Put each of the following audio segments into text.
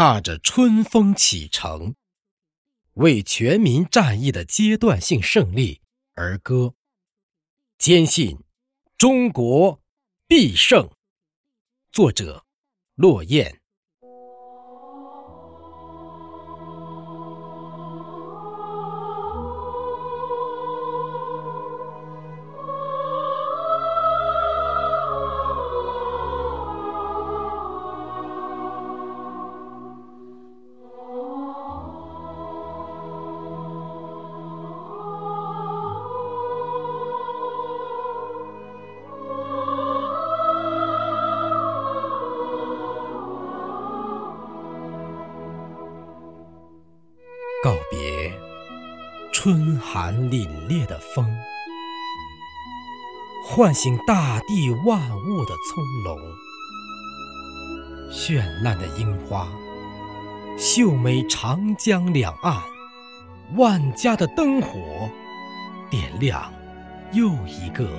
踏着春风启程，为全民战役的阶段性胜利而歌，坚信中国必胜。作者：落雁。告别春寒凛冽的风，唤醒大地万物的葱茏。绚烂的樱花，秀美长江两岸，万家的灯火，点亮又一个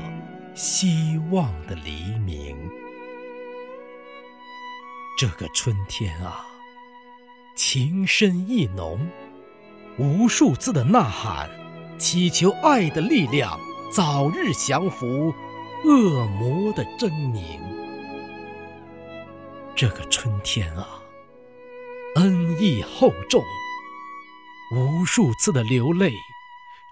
希望的黎明。这个春天啊，情深意浓。无数次的呐喊，祈求爱的力量早日降服恶魔的狰狞。这个春天啊，恩义厚重，无数次的流泪，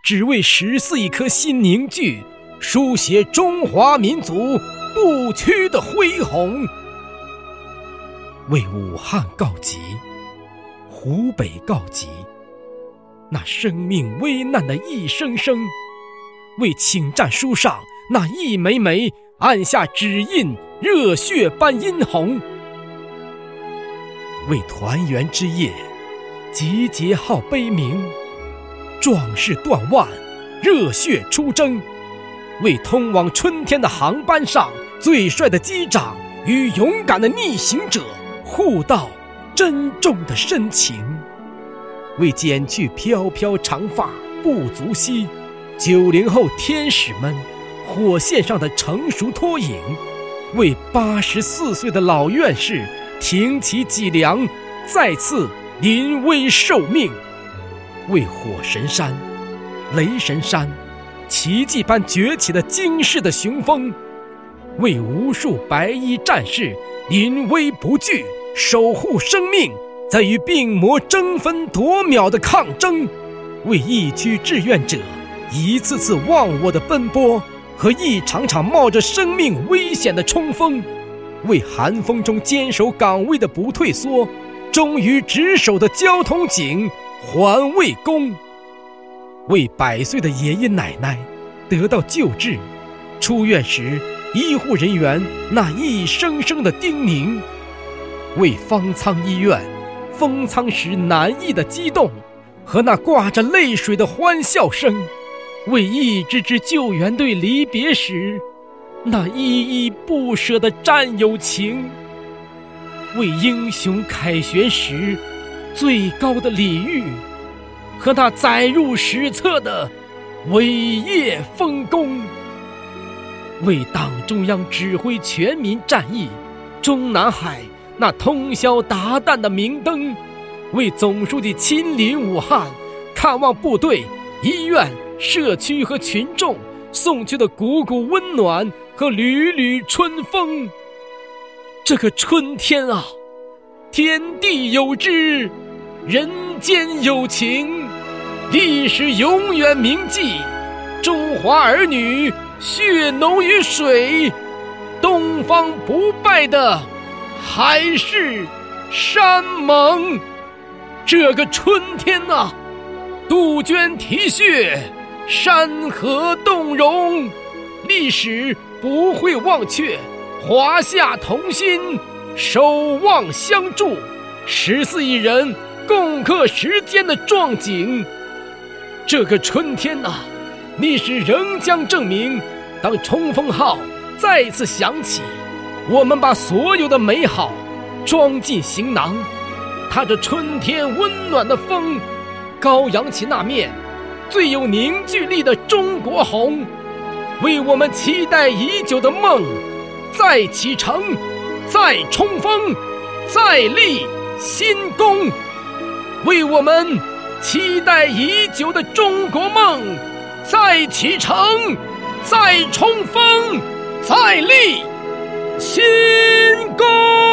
只为十四亿颗心凝聚，书写中华民族不屈的恢宏。为武汉告急，湖北告急。那生命危难的一声声，为请战书上那一枚枚按下指印，热血般殷红；为团圆之夜集结号悲鸣，壮士断腕，热血出征；为通往春天的航班上最帅的机长与勇敢的逆行者互道珍重的深情。为剪去飘飘长发不足惜，九零后天使们火线上的成熟脱影；为八十四岁的老院士挺起脊梁，再次临危受命；为火神山、雷神山奇迹般崛起的惊世的雄风；为无数白衣战士临危不惧，守护生命。在与病魔争分夺秒的抗争，为疫区志愿者一次次忘我的奔波和一场场冒着生命危险的冲锋，为寒风中坚守岗位的不退缩、忠于职守的交通警环卫工，为百岁的爷爷奶奶得到救治、出院时医护人员那一声声的叮咛，为方舱医院。封舱时难抑的激动，和那挂着泪水的欢笑声；为一支支救援队离别时，那依依不舍的战友情；为英雄凯旋时最高的礼遇，和那载入史册的伟业丰功；为党中央指挥全民战役，中南海。那通宵达旦的明灯，为总书记亲临武汉看望部队、医院、社区和群众送去的股股温暖和缕缕春风。这个春天啊，天地有知，人间有情，历史永远铭记中华儿女血浓于水，东方不败的。海誓山盟，这个春天呐，杜鹃啼血，山河动容，历史不会忘却，华夏同心，守望相助，十四亿人共克时艰的壮景。这个春天呐，历史仍将证明，当冲锋号再次响起。我们把所有的美好装进行囊，踏着春天温暖的风，高扬起那面最有凝聚力的中国红，为我们期待已久的梦再启程、再冲锋、再立新功，为我们期待已久的中国梦再启程、再冲锋、再立新歌。